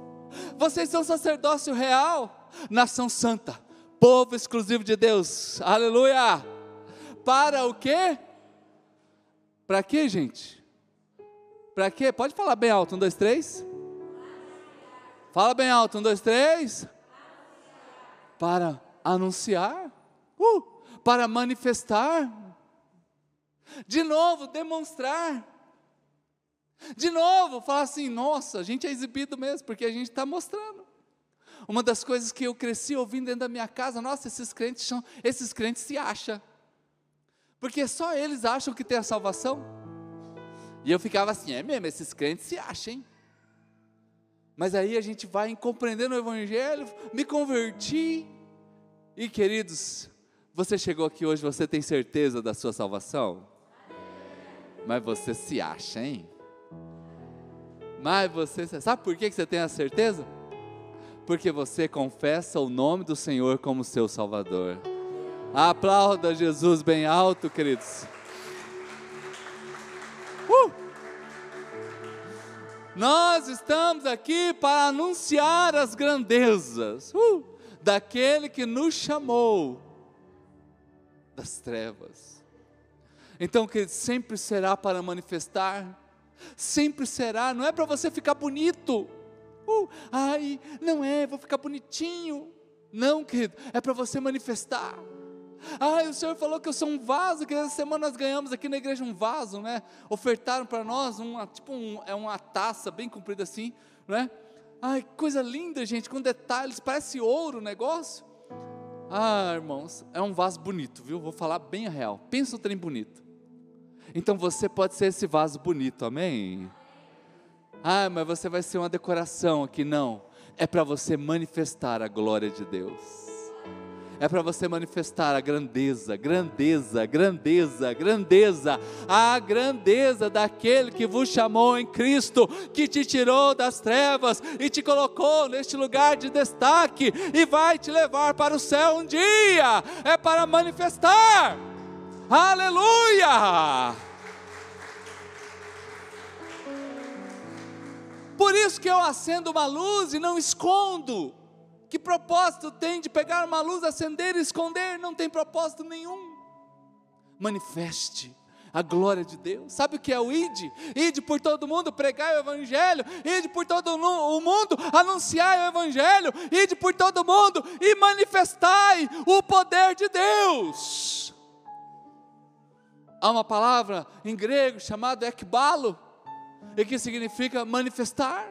Vocês são sacerdócio real, nação santa, povo exclusivo de Deus. Aleluia! Para o quê? Para quê, gente? Para quê? Pode falar bem alto. Um, dois, três. Fala bem alto. Um, dois, três. Para anunciar. Uh, para manifestar. De novo, demonstrar de novo, falar assim: nossa, a gente é exibido mesmo, porque a gente está mostrando. Uma das coisas que eu cresci ouvindo dentro da minha casa, nossa, esses crentes são, esses crentes se acham. Porque só eles acham que tem a salvação. E eu ficava assim, é mesmo, esses crentes se acham, hein? Mas aí a gente vai compreendendo o Evangelho, me converti. E queridos, você chegou aqui hoje, você tem certeza da sua salvação? Mas você se acha, hein? Mas você, sabe por que você tem a certeza? Porque você confessa o nome do Senhor como seu Salvador. Aplauda Jesus bem alto, queridos. Uh! Nós estamos aqui para anunciar as grandezas uh, daquele que nos chamou das trevas. Então, que sempre será para manifestar sempre será, não é para você ficar bonito. Uh, ai, não é, vou ficar bonitinho. Não, querido, é para você manifestar. Ai, o Senhor falou que eu sou um vaso, que essa semana nós ganhamos aqui na igreja um vaso, né? Ofertaram para nós uma, tipo um, é uma taça bem comprida assim, né? Ai, coisa linda, gente, com detalhes, parece ouro o negócio. Ah, irmãos, é um vaso bonito, viu? Vou falar bem a real. Pensa o trem bonito. Então você pode ser esse vaso bonito, amém? Ah, mas você vai ser uma decoração aqui, não. é para você manifestar a glória de Deus. É para você manifestar a grandeza, grandeza, grandeza, grandeza, a grandeza daquele que vos chamou em Cristo, que te tirou das trevas e te colocou neste lugar de destaque e vai te levar para o céu um dia, é para manifestar, aleluia! Por isso que eu acendo uma luz e não escondo. Que propósito tem de pegar uma luz, acender e esconder? Não tem propósito nenhum. Manifeste a glória de Deus. Sabe o que é o ide? Ide por todo mundo, pregar o evangelho. Ide por todo o mundo, anunciar o evangelho. Ide por todo mundo e manifestai o poder de Deus. Há uma palavra em grego chamada ekbalo, e que significa manifestar.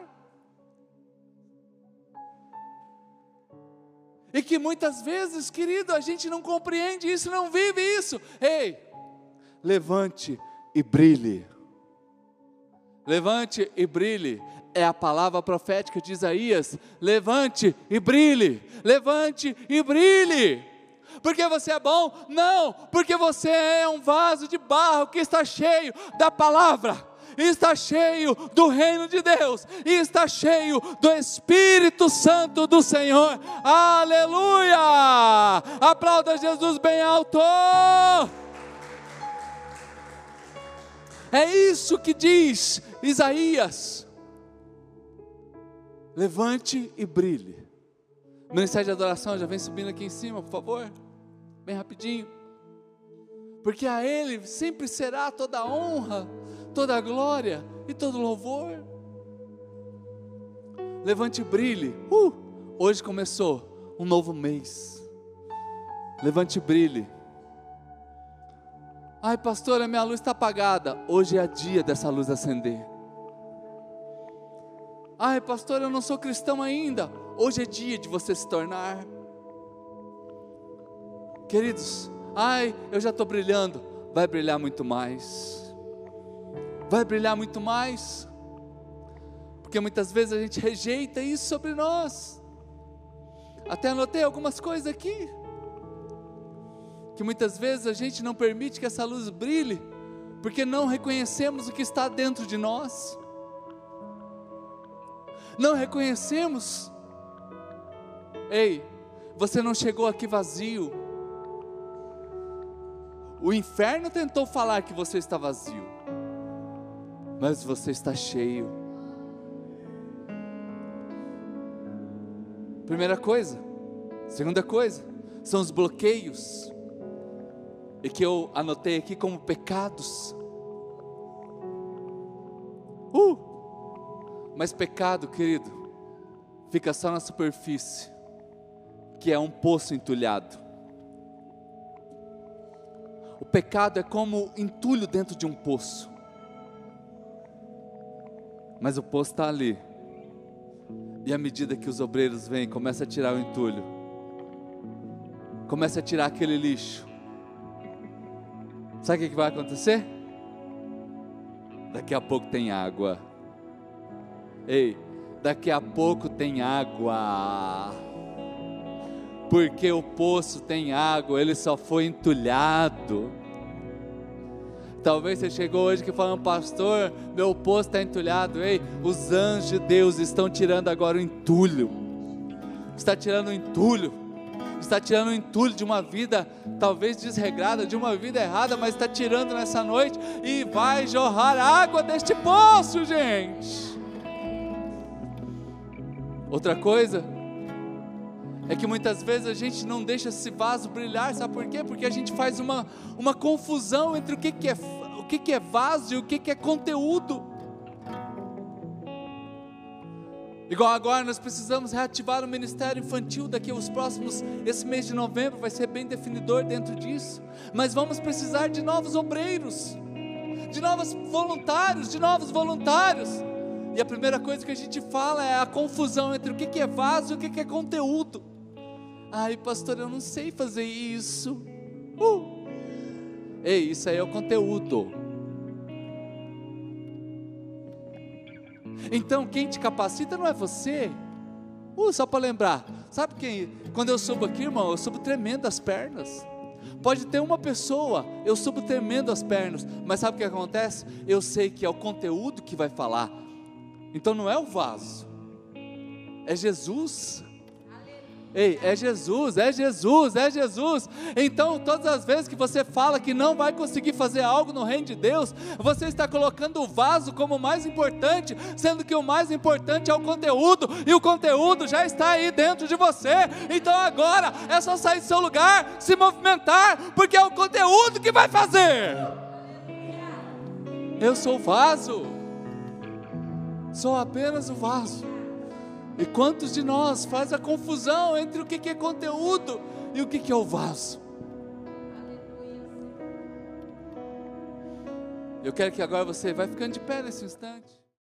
E que muitas vezes, querido, a gente não compreende isso, não vive isso. Ei, levante e brilhe. Levante e brilhe. É a palavra profética de Isaías. Levante e brilhe. Levante e brilhe. Porque você é bom? Não, porque você é um vaso de barro que está cheio da palavra está cheio do reino de Deus, está cheio do Espírito Santo do Senhor. Aleluia! Aplauda Jesus bem alto. É isso que diz Isaías. Levante e brilhe. O ministério de adoração já vem subindo aqui em cima, por favor. Bem rapidinho. Porque a Ele sempre será toda honra, toda glória e todo louvor. Levante e brilhe. Uh, hoje começou um novo mês. Levante e brilhe. Ai, pastor, a minha luz está apagada. Hoje é dia dessa luz acender. Ai, pastor, eu não sou cristão ainda. Hoje é dia de você se tornar. Queridos, ai, eu já estou brilhando. Vai brilhar muito mais vai brilhar muito mais. Porque muitas vezes a gente rejeita isso sobre nós. Até anotei algumas coisas aqui. Que muitas vezes a gente não permite que essa luz brilhe, porque não reconhecemos o que está dentro de nós. Não reconhecemos. Ei, você não chegou aqui vazio. O inferno tentou falar que você está vazio mas você está cheio. Primeira coisa. Segunda coisa, são os bloqueios, e que eu anotei aqui como pecados. Uh! Mas pecado, querido, fica só na superfície, que é um poço entulhado. O pecado é como entulho dentro de um poço mas o poço está ali. E à medida que os obreiros vêm, começa a tirar o entulho, começa a tirar aquele lixo. Sabe o que vai acontecer? Daqui a pouco tem água. Ei, daqui a pouco tem água. Porque o poço tem água, ele só foi entulhado. Talvez você chegou hoje que falando, pastor, meu poço está entulhado. Ei, os anjos de Deus estão tirando agora o entulho. Está tirando o entulho. Está tirando o entulho de uma vida talvez desregrada, de uma vida errada, mas está tirando nessa noite e vai jorrar água deste poço, gente. Outra coisa, é que muitas vezes a gente não deixa esse vaso brilhar, sabe por quê? Porque a gente faz uma, uma confusão entre o que, que, é, o que, que é vaso e o que, que é conteúdo. Igual agora nós precisamos reativar o ministério infantil daqui aos próximos, esse mês de novembro vai ser bem definidor dentro disso. Mas vamos precisar de novos obreiros, de novos voluntários, de novos voluntários. E a primeira coisa que a gente fala é a confusão entre o que é vaso e o que é conteúdo. Ai, pastor, eu não sei fazer isso. Uh. Ei, isso aí é o conteúdo. Então, quem te capacita não é você, Uh, só para lembrar, sabe quem? Quando eu subo aqui, irmão, eu subo tremendo as pernas. Pode ter uma pessoa, eu subo tremendo as pernas, mas sabe o que acontece? Eu sei que é o conteúdo que vai falar. Então não é o vaso, é Jesus. Ei, é Jesus, é Jesus, é Jesus. Então, todas as vezes que você fala que não vai conseguir fazer algo no reino de Deus, você está colocando o vaso como mais importante, sendo que o mais importante é o conteúdo, e o conteúdo já está aí dentro de você. Então, agora é só sair do seu lugar, se movimentar, porque é o conteúdo que vai fazer. Eu sou o vaso, sou apenas o vaso. E quantos de nós faz a confusão entre o que é conteúdo e o que é o vaso? Eu quero que agora você vai ficando de pé nesse instante.